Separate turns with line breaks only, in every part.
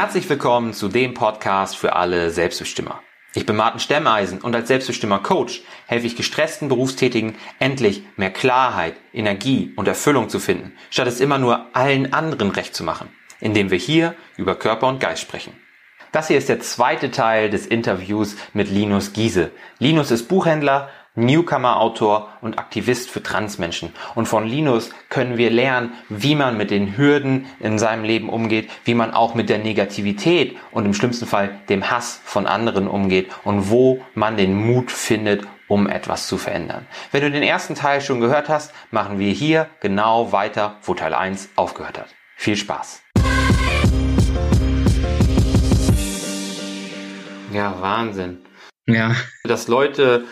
Herzlich willkommen zu dem Podcast für alle Selbstbestimmer. Ich bin Martin Stemmeisen und als Selbstbestimmer Coach helfe ich gestressten Berufstätigen endlich mehr Klarheit, Energie und Erfüllung zu finden, statt es immer nur allen anderen recht zu machen, indem wir hier über Körper und Geist sprechen. Das hier ist der zweite Teil des Interviews mit Linus Giese. Linus ist Buchhändler, Newcomer-Autor und Aktivist für Transmenschen. Und von Linus können wir lernen, wie man mit den Hürden in seinem Leben umgeht, wie man auch mit der Negativität und im schlimmsten Fall dem Hass von anderen umgeht und wo man den Mut findet, um etwas zu verändern. Wenn du den ersten Teil schon gehört hast, machen wir hier genau weiter, wo Teil 1 aufgehört hat. Viel Spaß! Ja, Wahnsinn. Ja. Dass Leute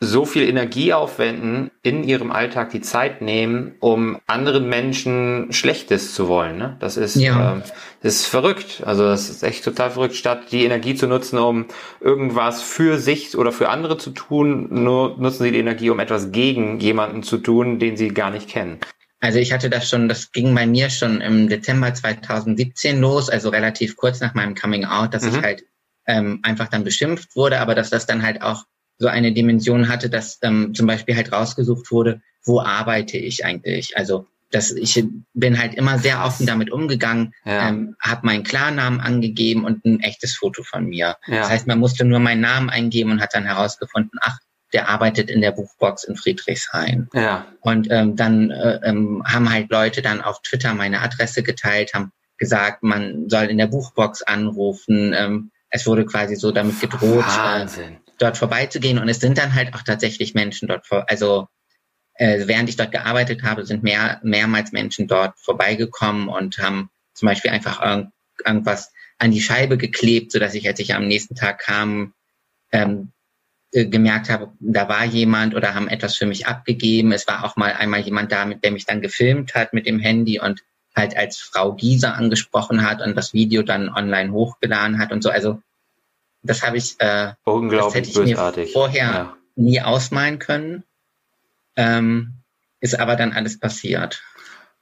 so viel Energie aufwenden, in ihrem Alltag die Zeit nehmen, um anderen Menschen Schlechtes zu wollen. Ne? Das ist, ja. äh, das ist verrückt. Also das ist echt total verrückt. Statt die Energie zu nutzen, um irgendwas für sich oder für andere zu tun, nur nutzen sie die Energie, um etwas gegen jemanden zu tun, den sie gar nicht kennen.
Also ich hatte das schon, das ging bei mir schon im Dezember 2017 los, also relativ kurz nach meinem Coming Out, dass mhm. ich halt ähm, einfach dann beschimpft wurde, aber dass das dann halt auch so eine Dimension hatte, dass ähm, zum Beispiel halt rausgesucht wurde, wo arbeite ich eigentlich? Also dass ich bin halt immer sehr offen damit umgegangen, ja. ähm, habe meinen Klarnamen angegeben und ein echtes Foto von mir. Ja. Das heißt, man musste nur meinen Namen eingeben und hat dann herausgefunden, ach, der arbeitet in der Buchbox in Friedrichshain. Ja. Und ähm, dann äh, ähm, haben halt Leute dann auf Twitter meine Adresse geteilt, haben gesagt, man soll in der Buchbox anrufen. Ähm, es wurde quasi so damit gedroht, äh, dort vorbeizugehen. Und es sind dann halt auch tatsächlich Menschen dort vor, also äh, während ich dort gearbeitet habe, sind mehr, mehrmals Menschen dort vorbeigekommen und haben zum Beispiel einfach irg irgendwas an die Scheibe geklebt, so dass ich, als ich am nächsten Tag kam, ähm, äh, gemerkt habe, da war jemand oder haben etwas für mich abgegeben. Es war auch mal einmal jemand da, mit der mich dann gefilmt hat mit dem Handy und halt als Frau Gieser angesprochen hat und das Video dann online hochgeladen hat und so. Also das habe ich, äh,
Unglaublich
das hätte ich bösartig. mir vorher ja. nie ausmalen können. Ähm, ist aber dann alles passiert.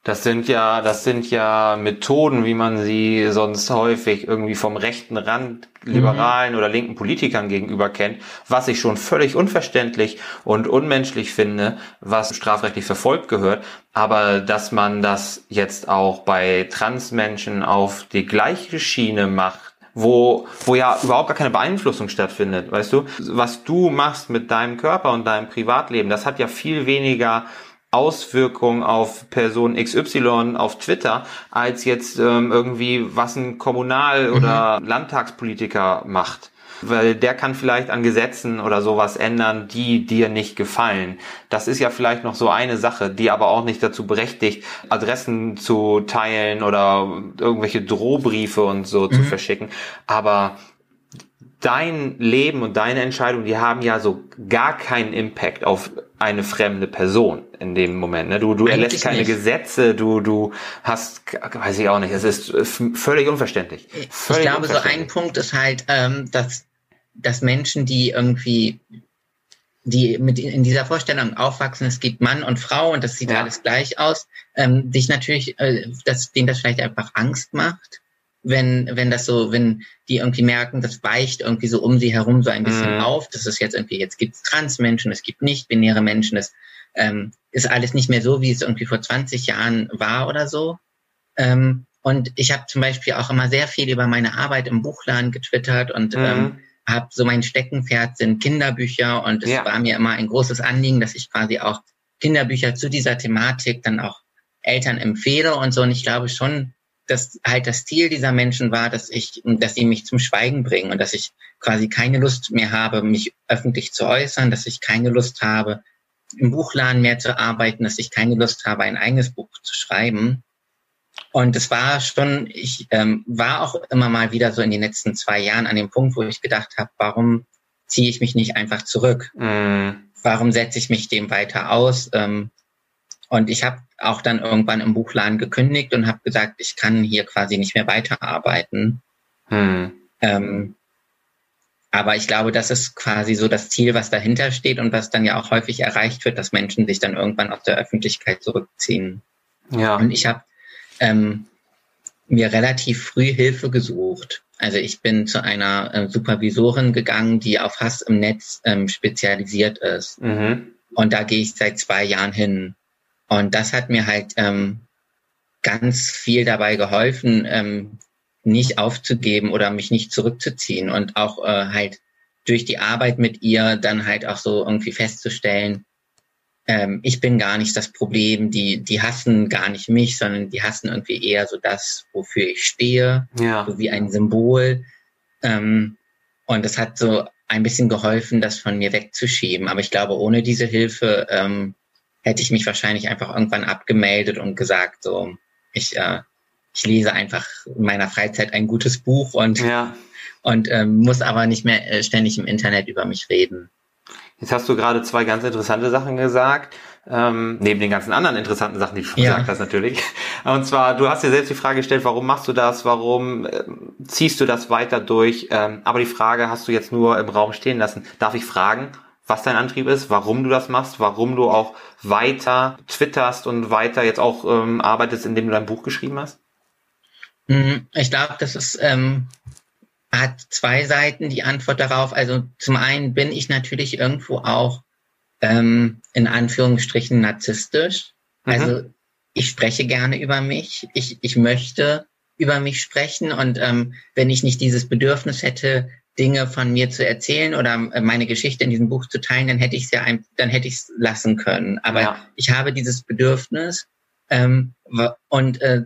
Das sind ja, das sind ja Methoden, wie man sie sonst häufig irgendwie vom rechten Rand liberalen mhm. oder linken Politikern gegenüber kennt, was ich schon völlig unverständlich und unmenschlich finde, was strafrechtlich verfolgt gehört. Aber dass man das jetzt auch bei Transmenschen auf die gleiche Schiene macht, wo, wo ja überhaupt gar keine Beeinflussung stattfindet, weißt du? Was du machst mit deinem Körper und deinem Privatleben, das hat ja viel weniger Auswirkungen auf Person XY auf Twitter, als jetzt ähm, irgendwie, was ein Kommunal- oder mhm. Landtagspolitiker macht weil der kann vielleicht an Gesetzen oder sowas ändern, die dir nicht gefallen. Das ist ja vielleicht noch so eine Sache, die aber auch nicht dazu berechtigt, Adressen zu teilen oder irgendwelche Drohbriefe und so mhm. zu verschicken. Aber dein Leben und deine Entscheidung, die haben ja so gar keinen Impact auf eine fremde Person in dem Moment. Ne? Du, du erlässt keine nicht. Gesetze, du, du hast, weiß ich auch nicht, es ist völlig unverständlich. Völlig
ich glaube, so ein Punkt ist halt, ähm, dass dass Menschen, die irgendwie, die mit in dieser Vorstellung aufwachsen, es gibt Mann und Frau und das sieht ja. alles gleich aus, ähm, sich natürlich, äh, dass denen das vielleicht einfach Angst macht, wenn, wenn das so, wenn die irgendwie merken, das weicht irgendwie so um sie herum so ein bisschen mhm. auf. Das ist jetzt irgendwie, jetzt gibt es Transmenschen, es gibt nicht-binäre Menschen, das ähm, ist alles nicht mehr so, wie es irgendwie vor 20 Jahren war oder so. Ähm, und ich habe zum Beispiel auch immer sehr viel über meine Arbeit im Buchladen getwittert und mhm. ähm, habe so mein Steckenpferd sind Kinderbücher und es ja. war mir immer ein großes Anliegen, dass ich quasi auch Kinderbücher zu dieser Thematik dann auch Eltern empfehle und so. Und ich glaube schon, dass halt das Ziel dieser Menschen war, dass ich, dass sie mich zum Schweigen bringen und dass ich quasi keine Lust mehr habe, mich öffentlich zu äußern, dass ich keine Lust habe, im Buchladen mehr zu arbeiten, dass ich keine Lust habe, ein eigenes Buch zu schreiben. Und es war schon, ich ähm, war auch immer mal wieder so in den letzten zwei Jahren an dem Punkt, wo ich gedacht habe, warum ziehe ich mich nicht einfach zurück? Mm. Warum setze ich mich dem weiter aus? Ähm, und ich habe auch dann irgendwann im Buchladen gekündigt und habe gesagt, ich kann hier quasi nicht mehr weiterarbeiten. Mm. Ähm, aber ich glaube, das ist quasi so das Ziel, was dahinter steht und was dann ja auch häufig erreicht wird, dass Menschen sich dann irgendwann aus der Öffentlichkeit zurückziehen. Ja. Und ich habe ähm, mir relativ früh Hilfe gesucht. Also ich bin zu einer äh, Supervisorin gegangen, die auf Hass im Netz ähm, spezialisiert ist. Mhm. Und da gehe ich seit zwei Jahren hin. Und das hat mir halt ähm, ganz viel dabei geholfen, ähm, nicht aufzugeben oder mich nicht zurückzuziehen und auch äh, halt durch die Arbeit mit ihr dann halt auch so irgendwie festzustellen, ähm, ich bin gar nicht das Problem, die, die hassen gar nicht mich, sondern die hassen irgendwie eher so das, wofür ich stehe, ja. so wie ein Symbol. Ähm, und das hat so ein bisschen geholfen, das von mir wegzuschieben. Aber ich glaube, ohne diese Hilfe ähm, hätte ich mich wahrscheinlich einfach irgendwann abgemeldet und gesagt, so, ich, äh, ich lese einfach in meiner Freizeit ein gutes Buch und, ja. und ähm, muss aber nicht mehr äh, ständig im Internet über mich reden.
Jetzt hast du gerade zwei ganz interessante Sachen gesagt, ähm, neben den ganzen anderen interessanten Sachen, die du schon ja. gesagt hast natürlich. Und zwar, du hast dir selbst die Frage gestellt, warum machst du das, warum äh, ziehst du das weiter durch? Ähm, aber die Frage hast du jetzt nur im Raum stehen lassen. Darf ich fragen, was dein Antrieb ist, warum du das machst, warum du auch weiter twitterst und weiter jetzt auch ähm, arbeitest, indem du dein Buch geschrieben hast?
Mhm, ich glaube, das ist ähm, hat zwei Seiten die Antwort darauf. Also zum einen bin ich natürlich irgendwo auch ähm, in Anführungsstrichen narzisstisch. Mhm. Also ich spreche gerne über mich. Ich, ich möchte über mich sprechen. Und ähm, wenn ich nicht dieses Bedürfnis hätte, Dinge von mir zu erzählen oder äh, meine Geschichte in diesem Buch zu teilen, dann hätte ich es ja ein, dann hätte ich es lassen können. Aber ja. ich habe dieses Bedürfnis ähm, und äh,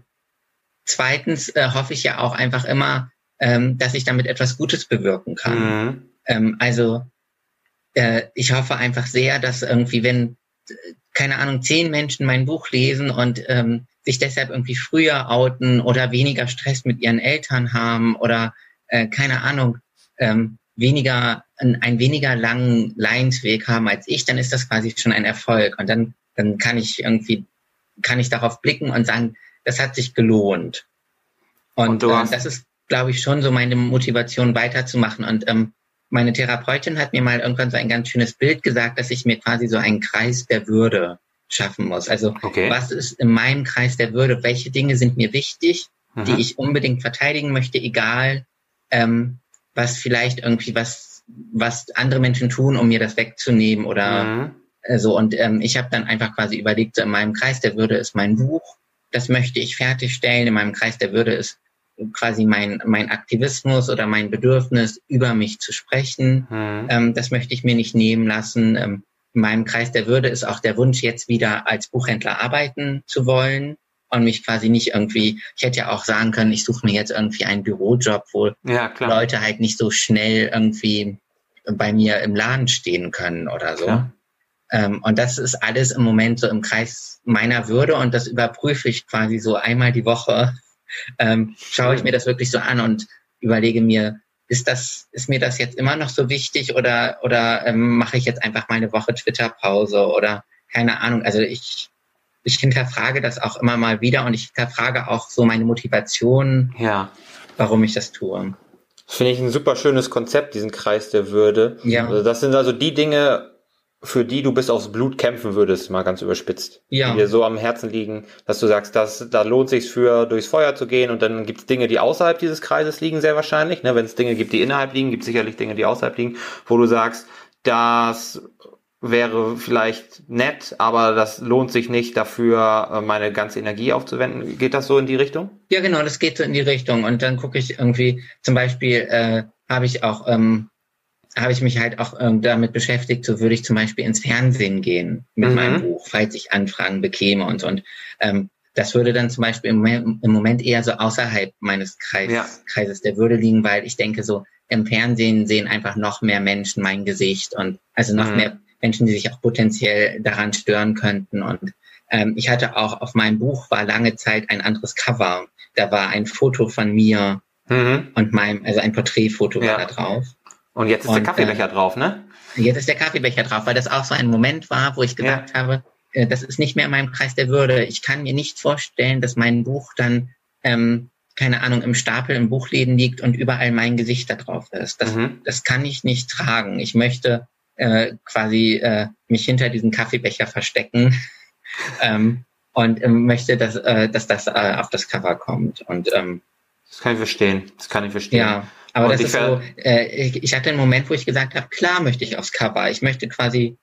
zweitens äh, hoffe ich ja auch einfach immer, ähm, dass ich damit etwas Gutes bewirken kann. Mhm. Ähm, also äh, ich hoffe einfach sehr, dass irgendwie, wenn, keine Ahnung, zehn Menschen mein Buch lesen und ähm, sich deshalb irgendwie früher outen oder weniger Stress mit ihren Eltern haben oder äh, keine Ahnung, ähm, weniger, ein, einen weniger langen Leidensweg haben als ich, dann ist das quasi schon ein Erfolg. Und dann, dann kann ich irgendwie, kann ich darauf blicken und sagen, das hat sich gelohnt. Und, und äh, das ist glaube ich, schon so meine Motivation weiterzumachen. Und ähm, meine Therapeutin hat mir mal irgendwann so ein ganz schönes Bild gesagt, dass ich mir quasi so einen Kreis der Würde schaffen muss. Also okay. was ist in meinem Kreis der Würde? Welche Dinge sind mir wichtig, mhm. die ich unbedingt verteidigen möchte, egal ähm, was vielleicht irgendwie was was andere Menschen tun, um mir das wegzunehmen oder mhm. äh, so. Und ähm, ich habe dann einfach quasi überlegt, so in meinem Kreis der Würde ist mein Buch, das möchte ich fertigstellen. In meinem Kreis der Würde ist quasi mein, mein Aktivismus oder mein Bedürfnis, über mich zu sprechen. Mhm. Ähm, das möchte ich mir nicht nehmen lassen. Ähm, in meinem Kreis der Würde ist auch der Wunsch, jetzt wieder als Buchhändler arbeiten zu wollen und mich quasi nicht irgendwie, ich hätte ja auch sagen können, ich suche mir jetzt irgendwie einen Bürojob, wo ja, Leute halt nicht so schnell irgendwie bei mir im Laden stehen können oder so. Ähm, und das ist alles im Moment so im Kreis meiner Würde und das überprüfe ich quasi so einmal die Woche ähm, schaue ich mir das wirklich so an und überlege mir, ist das, ist mir das jetzt immer noch so wichtig oder, oder ähm, mache ich jetzt einfach mal eine Woche Twitter-Pause oder keine Ahnung. Also ich, ich hinterfrage das auch immer mal wieder und ich hinterfrage auch so meine Motivation, ja. warum ich das tue.
Finde ich ein super schönes Konzept, diesen Kreis der Würde. Ja. Also das sind also die Dinge, für die du bis aufs Blut kämpfen würdest, mal ganz überspitzt. Ja. Die dir so am Herzen liegen, dass du sagst, dass, da lohnt sich für durchs Feuer zu gehen und dann gibt es Dinge, die außerhalb dieses Kreises liegen, sehr wahrscheinlich. Ne? Wenn es Dinge gibt, die innerhalb liegen, gibt es sicherlich Dinge, die außerhalb liegen, wo du sagst, das wäre vielleicht nett, aber das lohnt sich nicht dafür, äh, meine ganze Energie aufzuwenden. Geht das so in die Richtung?
Ja, genau, das geht so in die Richtung. Und dann gucke ich irgendwie, zum Beispiel äh, habe ich auch ähm, habe ich mich halt auch ähm, damit beschäftigt, so würde ich zum Beispiel ins Fernsehen gehen mit mhm. meinem Buch, falls ich Anfragen bekäme und so. Und ähm, das würde dann zum Beispiel im Moment, im Moment eher so außerhalb meines Kreis, ja. Kreises der Würde liegen, weil ich denke, so im Fernsehen sehen einfach noch mehr Menschen mein Gesicht und also noch mhm. mehr Menschen, die sich auch potenziell daran stören könnten. Und ähm, ich hatte auch auf meinem Buch war lange Zeit ein anderes Cover. Da war ein Foto von mir mhm. und meinem, also ein Porträtfoto ja. war da drauf.
Und jetzt ist und, der Kaffeebecher äh, drauf, ne?
Jetzt ist der Kaffeebecher drauf, weil das auch so ein Moment war, wo ich gedacht ja. habe, äh, das ist nicht mehr in meinem Kreis der Würde. Ich kann mir nicht vorstellen, dass mein Buch dann, ähm, keine Ahnung, im Stapel im Buchläden liegt und überall mein Gesicht da drauf ist. Das, mhm. das kann ich nicht tragen. Ich möchte äh, quasi äh, mich hinter diesen Kaffeebecher verstecken. ähm, und ähm, möchte, dass, äh, dass das äh, auf das Cover kommt. Und ähm,
das kann ich verstehen. Das kann ich verstehen.
Ja, aber und das ist so, äh, ich, ich hatte einen Moment, wo ich gesagt habe, klar möchte ich aufs Cover. Ich möchte quasi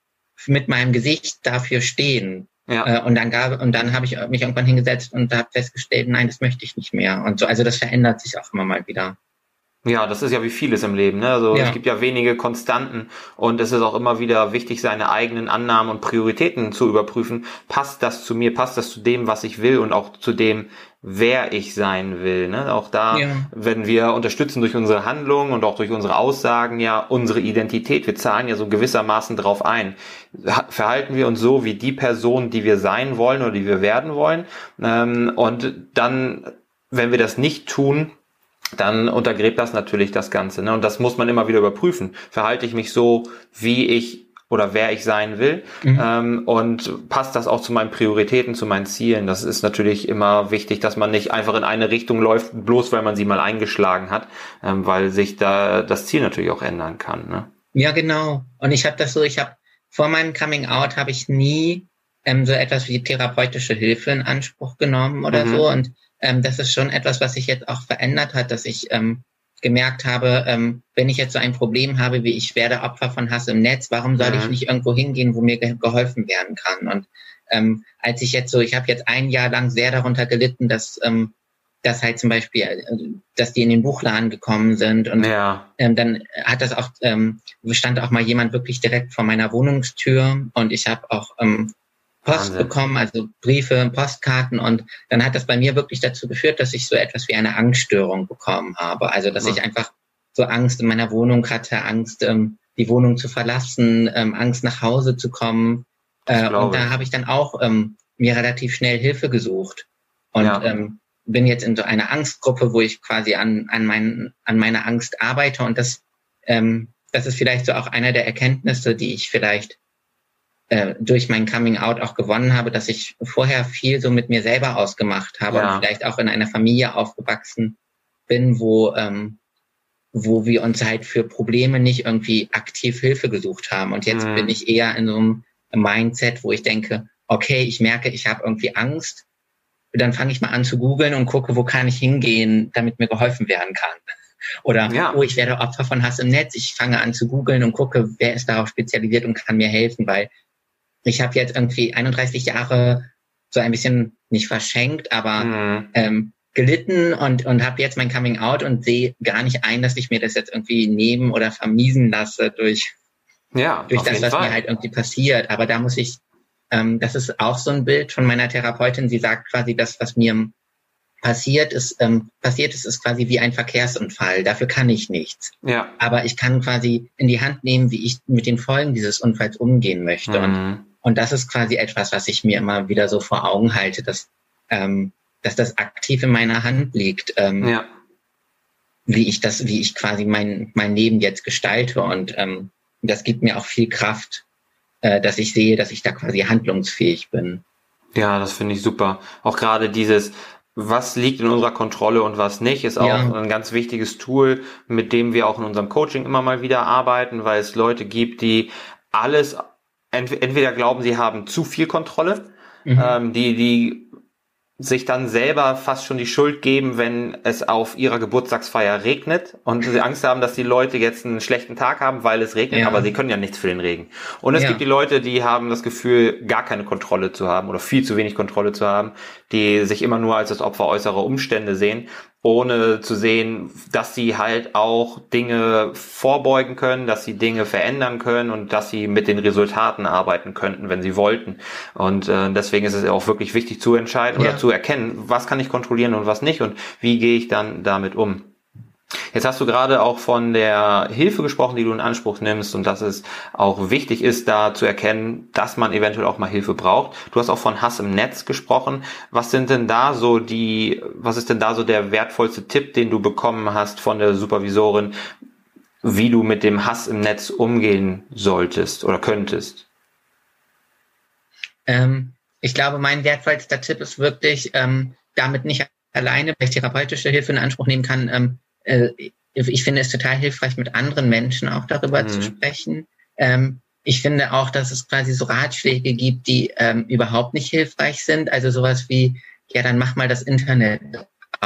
mit meinem Gesicht dafür stehen. Ja. Äh, und dann gab und dann habe ich mich irgendwann hingesetzt und habe festgestellt, nein, das möchte ich nicht mehr. Und so, also das verändert sich auch immer mal wieder.
Ja, das ist ja wie vieles im Leben. Ne? Also ja. es gibt ja wenige Konstanten und es ist auch immer wieder wichtig, seine eigenen Annahmen und Prioritäten zu überprüfen. Passt das zu mir? Passt das zu dem, was ich will und auch zu dem, wer ich sein will? Ne? Auch da, ja. wenn wir unterstützen durch unsere Handlungen und auch durch unsere Aussagen ja unsere Identität. Wir zahlen ja so gewissermaßen drauf ein. Verhalten wir uns so wie die Person, die wir sein wollen oder die wir werden wollen? Ähm, und dann, wenn wir das nicht tun, dann untergräbt das natürlich das Ganze. Ne? Und das muss man immer wieder überprüfen. Verhalte ich mich so, wie ich oder wer ich sein will? Mhm. Ähm, und passt das auch zu meinen Prioritäten, zu meinen Zielen? Das ist natürlich immer wichtig, dass man nicht einfach in eine Richtung läuft, bloß weil man sie mal eingeschlagen hat, ähm, weil sich da das Ziel natürlich auch ändern kann. Ne?
Ja, genau. Und ich habe das so, ich habe vor meinem Coming Out habe ich nie ähm, so etwas wie therapeutische Hilfe in Anspruch genommen oder mhm. so. Und ähm, das ist schon etwas, was sich jetzt auch verändert hat, dass ich ähm, gemerkt habe, ähm, wenn ich jetzt so ein Problem habe, wie ich werde Opfer von Hass im Netz, warum soll mhm. ich nicht irgendwo hingehen, wo mir ge geholfen werden kann? Und ähm, als ich jetzt so, ich habe jetzt ein Jahr lang sehr darunter gelitten, dass ähm, dass halt zum Beispiel, äh, dass die in den Buchladen gekommen sind und ja. ähm, dann hat das auch, ähm, stand auch mal jemand wirklich direkt vor meiner Wohnungstür und ich habe auch ähm, Post Wahnsinn. bekommen, also Briefe, Postkarten und dann hat das bei mir wirklich dazu geführt, dass ich so etwas wie eine Angststörung bekommen habe. Also dass ich einfach so Angst in meiner Wohnung hatte, Angst, ähm, die Wohnung zu verlassen, ähm, Angst nach Hause zu kommen. Äh, und da habe ich dann auch ähm, mir relativ schnell Hilfe gesucht und ja. ähm, bin jetzt in so einer Angstgruppe, wo ich quasi an, an, mein, an meiner Angst arbeite und das, ähm, das ist vielleicht so auch einer der Erkenntnisse, die ich vielleicht äh, durch mein Coming Out auch gewonnen habe, dass ich vorher viel so mit mir selber ausgemacht habe ja. und vielleicht auch in einer Familie aufgewachsen bin, wo ähm, wo wir uns halt für Probleme nicht irgendwie aktiv Hilfe gesucht haben. Und jetzt mhm. bin ich eher in so einem Mindset, wo ich denke, okay, ich merke, ich habe irgendwie Angst. Dann fange ich mal an zu googeln und gucke, wo kann ich hingehen, damit mir geholfen werden kann. Oder, ja. oh, ich werde Opfer von Hass im Netz. Ich fange an zu googeln und gucke, wer ist darauf spezialisiert und kann mir helfen, weil ich habe jetzt irgendwie 31 Jahre so ein bisschen nicht verschenkt, aber mhm. ähm, gelitten und, und habe jetzt mein Coming Out und sehe gar nicht ein, dass ich mir das jetzt irgendwie nehmen oder vermiesen lasse durch, ja, durch das, was Fall. mir halt irgendwie passiert. Aber da muss ich, ähm, das ist auch so ein Bild von meiner Therapeutin. Sie sagt quasi, das, was mir passiert ist, ähm, passiert ist, ist quasi wie ein Verkehrsunfall. Dafür kann ich nichts. Ja. Aber ich kann quasi in die Hand nehmen, wie ich mit den Folgen dieses Unfalls umgehen möchte. Mhm. Und und das ist quasi etwas, was ich mir immer wieder so vor Augen halte, dass, ähm, dass das aktiv in meiner Hand liegt, ähm, ja. wie ich das, wie ich quasi mein, mein Leben jetzt gestalte. Und ähm, das gibt mir auch viel Kraft, äh, dass ich sehe, dass ich da quasi handlungsfähig bin.
Ja, das finde ich super. Auch gerade dieses, was liegt in unserer Kontrolle und was nicht, ist auch ja. ein ganz wichtiges Tool, mit dem wir auch in unserem Coaching immer mal wieder arbeiten, weil es Leute gibt, die alles entweder glauben, sie haben zu viel Kontrolle, mhm. ähm, die, die sich dann selber fast schon die Schuld geben, wenn es auf ihrer Geburtstagsfeier regnet und sie Angst haben, dass die Leute jetzt einen schlechten Tag haben, weil es regnet, ja. aber sie können ja nichts für den Regen. Und es ja. gibt die Leute, die haben das Gefühl, gar keine Kontrolle zu haben oder viel zu wenig Kontrolle zu haben, die sich immer nur als das Opfer äußerer Umstände sehen ohne zu sehen, dass sie halt auch Dinge vorbeugen können, dass sie Dinge verändern können und dass sie mit den Resultaten arbeiten könnten, wenn sie wollten. Und äh, deswegen ist es auch wirklich wichtig zu entscheiden ja. oder zu erkennen, was kann ich kontrollieren und was nicht und wie gehe ich dann damit um. Jetzt hast du gerade auch von der Hilfe gesprochen, die du in Anspruch nimmst und dass es auch wichtig ist, da zu erkennen, dass man eventuell auch mal Hilfe braucht. Du hast auch von Hass im Netz gesprochen. Was sind denn da so die, was ist denn da so der wertvollste Tipp, den du bekommen hast von der Supervisorin, wie du mit dem Hass im Netz umgehen solltest oder könntest?
Ähm, ich glaube, mein wertvollster Tipp ist wirklich, ähm, damit nicht alleine, weil ich therapeutische Hilfe in Anspruch nehmen kann, ähm, äh, ich finde es total hilfreich, mit anderen Menschen auch darüber mhm. zu sprechen. Ähm, ich finde auch, dass es quasi so Ratschläge gibt, die ähm, überhaupt nicht hilfreich sind. Also sowas wie, ja, dann mach mal das Internet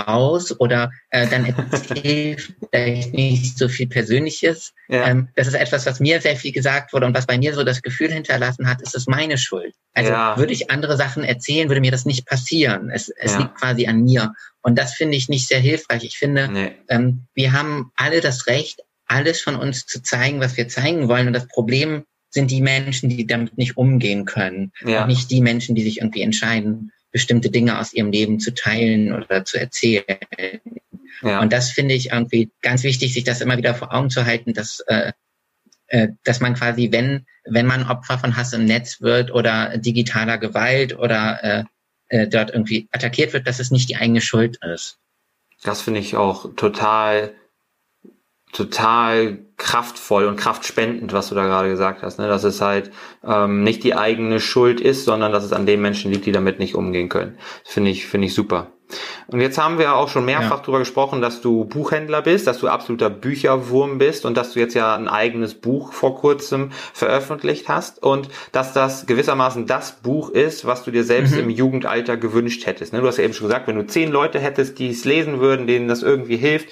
aus oder äh, dann vielleicht nicht so viel Persönliches. Ja. Ähm, das ist etwas, was mir sehr viel gesagt wurde und was bei mir so das Gefühl hinterlassen hat, ist es meine Schuld. Also ja. würde ich andere Sachen erzählen, würde mir das nicht passieren. Es, es ja. liegt quasi an mir. Und das finde ich nicht sehr hilfreich. Ich finde, nee. ähm, wir haben alle das Recht, alles von uns zu zeigen, was wir zeigen wollen. Und das Problem sind die Menschen, die damit nicht umgehen können. Ja. Und nicht die Menschen, die sich irgendwie entscheiden, bestimmte Dinge aus ihrem Leben zu teilen oder zu erzählen. Ja. Und das finde ich irgendwie ganz wichtig, sich das immer wieder vor Augen zu halten, dass, äh, äh, dass man quasi, wenn, wenn man Opfer von Hass im Netz wird oder digitaler Gewalt oder äh, äh, dort irgendwie attackiert wird, dass es nicht die eigene Schuld ist.
Das finde ich auch total total kraftvoll und kraftspendend, was du da gerade gesagt hast, ne? dass es halt ähm, nicht die eigene Schuld ist, sondern dass es an den Menschen liegt, die damit nicht umgehen können. Finde ich, finde ich super. Und jetzt haben wir auch schon mehrfach ja. darüber gesprochen, dass du Buchhändler bist, dass du absoluter Bücherwurm bist und dass du jetzt ja ein eigenes Buch vor kurzem veröffentlicht hast und dass das gewissermaßen das Buch ist, was du dir selbst mhm. im Jugendalter gewünscht hättest. Ne? Du hast ja eben schon gesagt, wenn du zehn Leute hättest, die es lesen würden, denen das irgendwie hilft,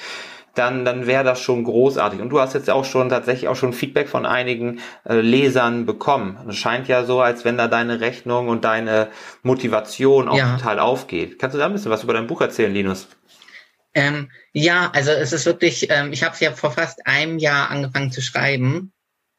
dann, dann wäre das schon großartig. Und du hast jetzt auch schon tatsächlich auch schon Feedback von einigen äh, Lesern bekommen. Es scheint ja so, als wenn da deine Rechnung und deine Motivation auch ja. total aufgeht. Kannst du da ein bisschen was über dein Buch erzählen, Linus?
Ähm, ja, also es ist wirklich, ähm, ich habe es ja vor fast einem Jahr angefangen zu schreiben.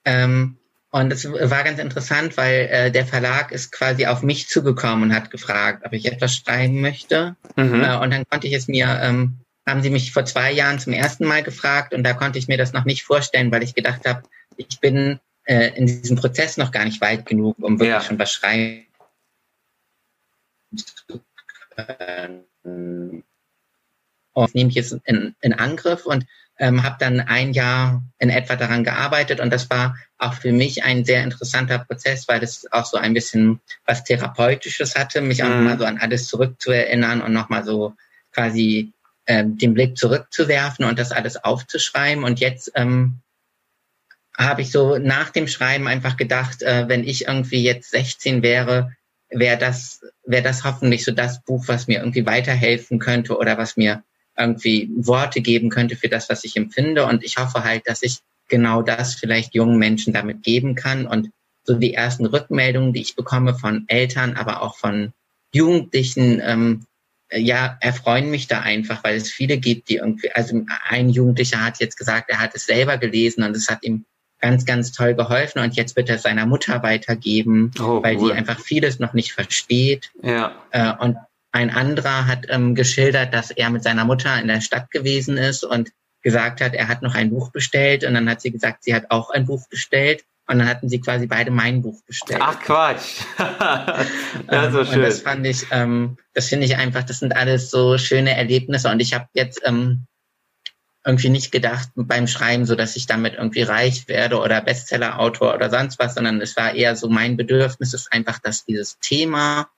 Ähm, und es war ganz interessant, weil äh, der Verlag ist quasi auf mich zugekommen und hat gefragt, ob ich etwas schreiben möchte. Mhm. Äh, und dann konnte ich es mir ähm, haben sie mich vor zwei Jahren zum ersten Mal gefragt und da konnte ich mir das noch nicht vorstellen, weil ich gedacht habe, ich bin äh, in diesem Prozess noch gar nicht weit genug, um wirklich ja. schon was schreiben zu können. Und nehme ich es in, in Angriff und ähm, habe dann ein Jahr in etwa daran gearbeitet und das war auch für mich ein sehr interessanter Prozess, weil es auch so ein bisschen was Therapeutisches hatte, mich auch mhm. mal so an alles zurückzuerinnern und nochmal so quasi ähm, den Blick zurückzuwerfen und das alles aufzuschreiben. Und jetzt ähm, habe ich so nach dem Schreiben einfach gedacht, äh, wenn ich irgendwie jetzt 16 wäre, wäre das, wäre das hoffentlich so das Buch, was mir irgendwie weiterhelfen könnte oder was mir irgendwie Worte geben könnte für das, was ich empfinde. Und ich hoffe halt, dass ich genau das vielleicht jungen Menschen damit geben kann. Und so die ersten Rückmeldungen, die ich bekomme von Eltern, aber auch von Jugendlichen, ähm, ja, erfreuen mich da einfach, weil es viele gibt, die irgendwie, also ein Jugendlicher hat jetzt gesagt, er hat es selber gelesen und es hat ihm ganz, ganz toll geholfen und jetzt wird er seiner Mutter weitergeben, oh, weil cool. die einfach vieles noch nicht versteht. Ja. Äh, und ein anderer hat ähm, geschildert, dass er mit seiner Mutter in der Stadt gewesen ist und gesagt hat, er hat noch ein Buch bestellt und dann hat sie gesagt, sie hat auch ein Buch bestellt und dann hatten sie quasi beide mein Buch bestellt.
Ach Quatsch.
ja, so schön. Und das fand ich, ähm, das finde ich einfach, das sind alles so schöne Erlebnisse. Und ich habe jetzt ähm, irgendwie nicht gedacht beim Schreiben, so dass ich damit irgendwie reich werde oder Bestseller-Autor oder sonst was, sondern es war eher so mein Bedürfnis ist einfach, dass dieses Thema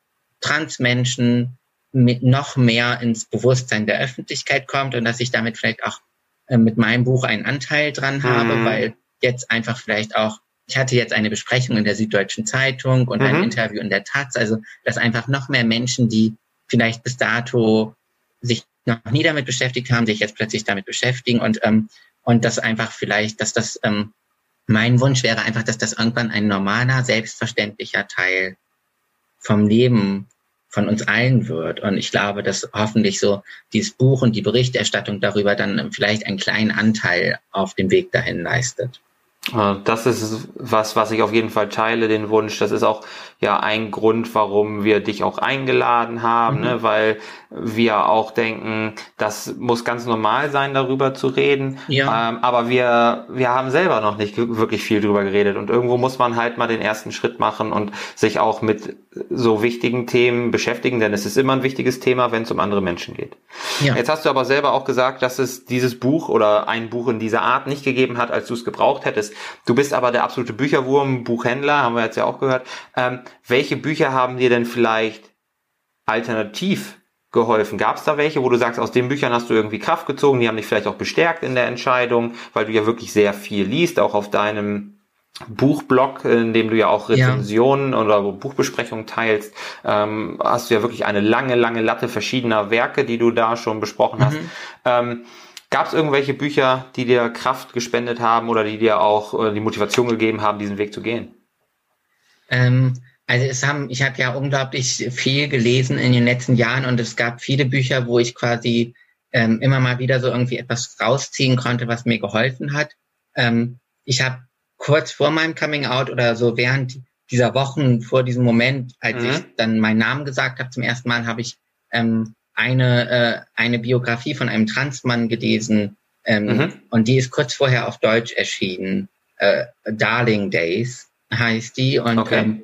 Transmenschen mit noch mehr ins Bewusstsein der Öffentlichkeit kommt und dass ich damit vielleicht auch äh, mit meinem Buch einen Anteil dran habe, mhm. weil jetzt einfach vielleicht auch ich hatte jetzt eine Besprechung in der Süddeutschen Zeitung und mhm. ein Interview in der Taz, also dass einfach noch mehr Menschen, die vielleicht bis dato sich noch nie damit beschäftigt haben, sich jetzt plötzlich damit beschäftigen und ähm, und das einfach vielleicht, dass das ähm, mein Wunsch wäre einfach, dass das irgendwann ein normaler, selbstverständlicher Teil vom Leben von uns allen wird. Und ich glaube, dass hoffentlich so dieses Buch und die Berichterstattung darüber dann vielleicht einen kleinen Anteil auf dem Weg dahin leistet.
Äh, das ist was, was ich auf jeden Fall teile, den Wunsch. Das ist auch ja ein Grund, warum wir dich auch eingeladen haben, mhm. ne? weil wir auch denken, das muss ganz normal sein, darüber zu reden. Ja. Ähm, aber wir, wir haben selber noch nicht wirklich viel drüber geredet und irgendwo muss man halt mal den ersten Schritt machen und sich auch mit so wichtigen Themen beschäftigen, denn es ist immer ein wichtiges Thema, wenn es um andere Menschen geht. Ja. Jetzt hast du aber selber auch gesagt, dass es dieses Buch oder ein Buch in dieser Art nicht gegeben hat, als du es gebraucht hättest. Du bist aber der absolute Bücherwurm, Buchhändler, haben wir jetzt ja auch gehört. Ähm, welche Bücher haben dir denn vielleicht alternativ geholfen? Gab es da welche, wo du sagst, aus den Büchern hast du irgendwie Kraft gezogen, die haben dich vielleicht auch bestärkt in der Entscheidung, weil du ja wirklich sehr viel liest, auch auf deinem Buchblog, in dem du ja auch Rezensionen ja. oder Buchbesprechungen teilst, ähm, hast du ja wirklich eine lange, lange Latte verschiedener Werke, die du da schon besprochen hast. Mhm. Ähm, Gab es irgendwelche Bücher, die dir Kraft gespendet haben oder die dir auch äh, die Motivation gegeben haben, diesen Weg zu gehen?
Ähm, also es haben, ich habe ja unglaublich viel gelesen in den letzten Jahren und es gab viele Bücher, wo ich quasi ähm, immer mal wieder so irgendwie etwas rausziehen konnte, was mir geholfen hat. Ähm, ich habe kurz vor meinem Coming Out oder so während dieser Wochen vor diesem Moment, als mhm. ich dann meinen Namen gesagt habe zum ersten Mal, habe ich ähm, eine äh, eine Biografie von einem Transmann gelesen ähm, mhm. und die ist kurz vorher auf Deutsch erschienen. Äh, Darling Days heißt die und okay. ähm,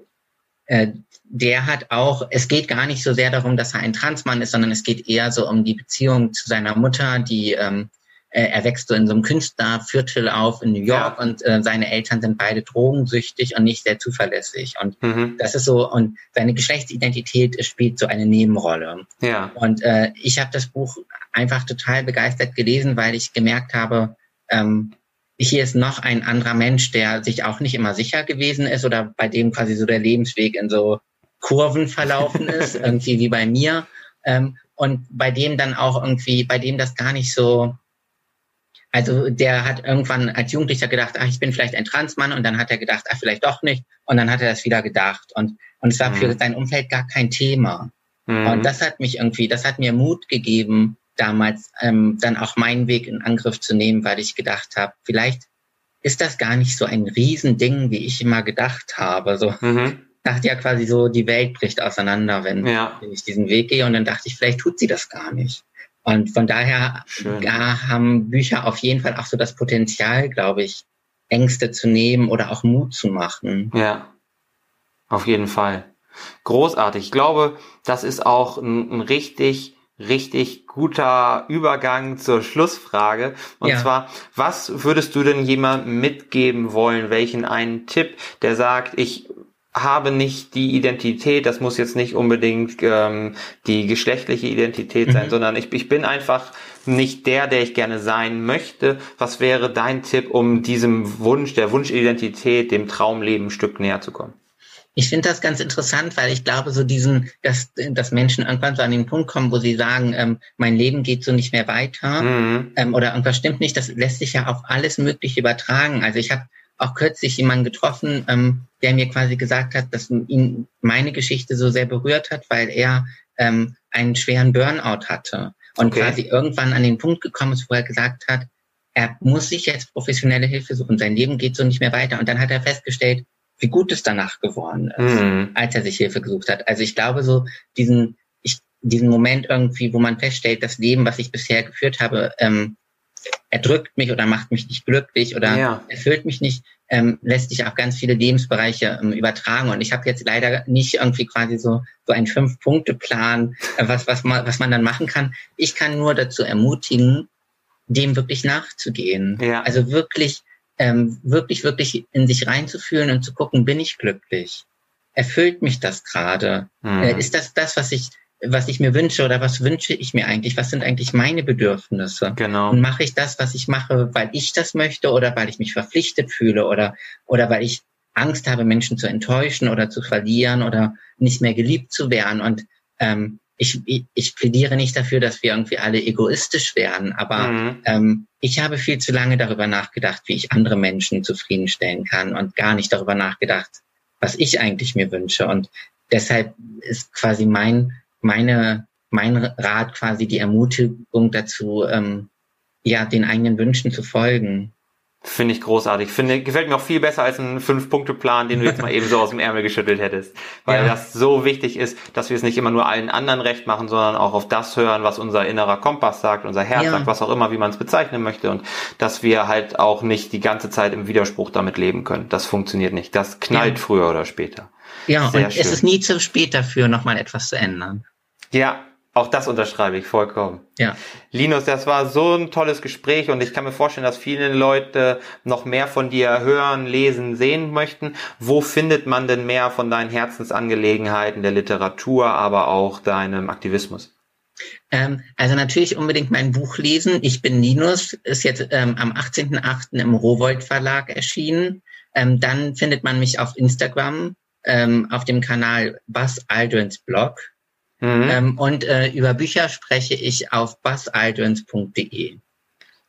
äh, der hat auch, es geht gar nicht so sehr darum, dass er ein Transmann ist, sondern es geht eher so um die Beziehung zu seiner Mutter, die ähm, äh, er wächst so in so einem Künstlerviertel auf in New York ja. und äh, seine Eltern sind beide drogensüchtig und nicht sehr zuverlässig. Und mhm. das ist so, und seine Geschlechtsidentität spielt so eine Nebenrolle. Ja. Und äh, ich habe das Buch einfach total begeistert gelesen, weil ich gemerkt habe, ähm, hier ist noch ein anderer Mensch, der sich auch nicht immer sicher gewesen ist oder bei dem quasi so der Lebensweg in so Kurven verlaufen ist, irgendwie wie bei mir. Ähm, und bei dem dann auch irgendwie, bei dem das gar nicht so, also der hat irgendwann als Jugendlicher gedacht, ach, ich bin vielleicht ein Transmann und dann hat er gedacht, ach, vielleicht doch nicht und dann hat er das wieder gedacht und, und es war mhm. für sein Umfeld gar kein Thema. Mhm. Und das hat mich irgendwie, das hat mir Mut gegeben, damals ähm, dann auch meinen Weg in Angriff zu nehmen, weil ich gedacht habe, vielleicht ist das gar nicht so ein Riesending, wie ich immer gedacht habe. So mhm. dachte ja quasi so, die Welt bricht auseinander, wenn, ja. wenn ich diesen Weg gehe. Und dann dachte ich, vielleicht tut sie das gar nicht. Und von daher haben Bücher auf jeden Fall auch so das Potenzial, glaube ich, Ängste zu nehmen oder auch Mut zu machen.
Ja, auf jeden Fall. Großartig. Ich glaube, das ist auch ein, ein richtig richtig guter Übergang zur Schlussfrage. Und ja. zwar, was würdest du denn jemandem mitgeben wollen? Welchen einen Tipp, der sagt, ich habe nicht die Identität, das muss jetzt nicht unbedingt ähm, die geschlechtliche Identität sein, mhm. sondern ich, ich bin einfach nicht der, der ich gerne sein möchte. Was wäre dein Tipp, um diesem Wunsch, der Wunschidentität, dem Traumleben ein Stück näher zu kommen?
Ich finde das ganz interessant, weil ich glaube, so diesen, dass, dass Menschen irgendwann so an den Punkt kommen, wo sie sagen, ähm, mein Leben geht so nicht mehr weiter mhm. ähm, oder irgendwas stimmt nicht, das lässt sich ja auf alles Mögliche übertragen. Also ich habe auch kürzlich jemanden getroffen, ähm, der mir quasi gesagt hat, dass ihn meine Geschichte so sehr berührt hat, weil er ähm, einen schweren Burnout hatte und okay. quasi irgendwann an den Punkt gekommen ist, wo er gesagt hat, er muss sich jetzt professionelle Hilfe suchen, sein Leben geht so nicht mehr weiter. Und dann hat er festgestellt, wie gut es danach geworden ist, mhm. als er sich Hilfe gesucht hat. Also ich glaube so, diesen, ich, diesen Moment irgendwie, wo man feststellt, das Leben, was ich bisher geführt habe, ähm, erdrückt mich oder macht mich nicht glücklich oder ja. erfüllt mich nicht, ähm, lässt sich auf ganz viele Lebensbereiche ähm, übertragen. Und ich habe jetzt leider nicht irgendwie quasi so, so einen Fünf-Punkte-Plan, äh, was, was, man, was man dann machen kann. Ich kann nur dazu ermutigen, dem wirklich nachzugehen. Ja. Also wirklich ähm, wirklich, wirklich in sich reinzufühlen und zu gucken, bin ich glücklich? Erfüllt mich das gerade? Mhm. Äh, ist das das, was ich, was ich mir wünsche oder was wünsche ich mir eigentlich? Was sind eigentlich meine Bedürfnisse? Genau. Und mache ich das, was ich mache, weil ich das möchte oder weil ich mich verpflichtet fühle oder, oder weil ich Angst habe, Menschen zu enttäuschen oder zu verlieren oder nicht mehr geliebt zu werden? Und ähm, ich, ich, ich plädiere nicht dafür, dass wir irgendwie alle egoistisch werden, aber mhm. ähm, ich habe viel zu lange darüber nachgedacht, wie ich andere Menschen zufriedenstellen kann und gar nicht darüber nachgedacht, was ich eigentlich mir wünsche. Und deshalb ist quasi mein, meine, mein Rat quasi die Ermutigung dazu, ähm, ja, den eigenen Wünschen zu folgen.
Finde ich großartig. Finde, gefällt mir auch viel besser als ein Fünf-Punkte-Plan, den du jetzt mal eben so aus dem Ärmel geschüttelt hättest. Weil ja. das so wichtig ist, dass wir es nicht immer nur allen anderen recht machen, sondern auch auf das hören, was unser innerer Kompass sagt, unser Herz ja. sagt, was auch immer, wie man es bezeichnen möchte. Und dass wir halt auch nicht die ganze Zeit im Widerspruch damit leben können. Das funktioniert nicht. Das knallt ja. früher oder später.
Ja, Sehr und schön. es ist nie zu spät dafür, nochmal etwas zu ändern.
Ja, auch das unterschreibe ich vollkommen. Ja. Linus, das war so ein tolles Gespräch und ich kann mir vorstellen, dass viele Leute noch mehr von dir hören, lesen, sehen möchten. Wo findet man denn mehr von deinen Herzensangelegenheiten, der Literatur, aber auch deinem Aktivismus?
Ähm, also natürlich unbedingt mein Buch lesen. Ich bin Linus, ist jetzt ähm, am 18.08. im Rowold Verlag erschienen. ähm, dann findet man mich auf Instagram ähm, auf dem Kanal Buzz Aldrins Blog. Mhm. Ähm, und äh, über Bücher spreche ich auf buzzaldrins.de.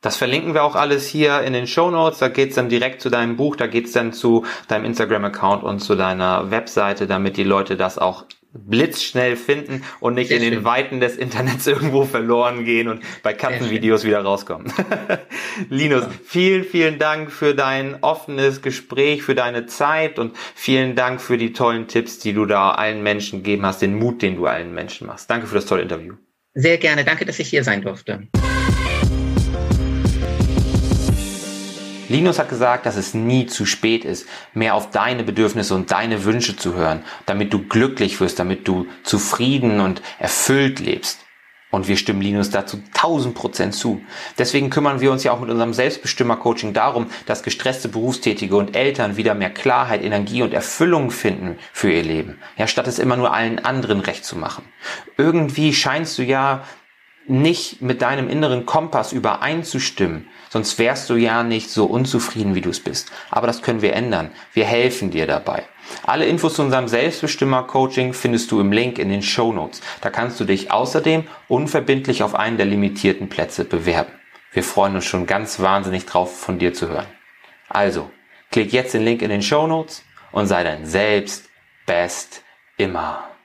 Das verlinken wir auch alles hier in den Show Notes. Da geht's dann direkt zu deinem Buch, da geht's dann zu deinem Instagram-Account und zu deiner Webseite, damit die Leute das auch blitzschnell finden und nicht Sehr in den schön. Weiten des Internets irgendwo verloren gehen und bei Katzenvideos wieder rauskommen. Linus, vielen, vielen Dank für dein offenes Gespräch, für deine Zeit und vielen Dank für die tollen Tipps, die du da allen Menschen gegeben hast, den Mut, den du allen Menschen machst. Danke für das tolle Interview.
Sehr gerne. Danke, dass ich hier sein durfte.
Linus hat gesagt, dass es nie zu spät ist, mehr auf deine Bedürfnisse und deine Wünsche zu hören, damit du glücklich wirst, damit du zufrieden und erfüllt lebst. Und wir stimmen Linus dazu 1000 Prozent zu. Deswegen kümmern wir uns ja auch mit unserem Selbstbestimmer-Coaching darum, dass gestresste Berufstätige und Eltern wieder mehr Klarheit, Energie und Erfüllung finden für ihr Leben. Ja, statt es immer nur allen anderen recht zu machen. Irgendwie scheinst du ja nicht mit deinem inneren Kompass übereinzustimmen. Sonst wärst du ja nicht so unzufrieden, wie du es bist. Aber das können wir ändern. Wir helfen dir dabei. Alle Infos zu unserem Selbstbestimmer-Coaching findest du im Link in den Show Notes. Da kannst du dich außerdem unverbindlich auf einen der limitierten Plätze bewerben. Wir freuen uns schon ganz wahnsinnig drauf, von dir zu hören. Also, klick jetzt den Link in den Show Notes und sei dein Selbst best immer.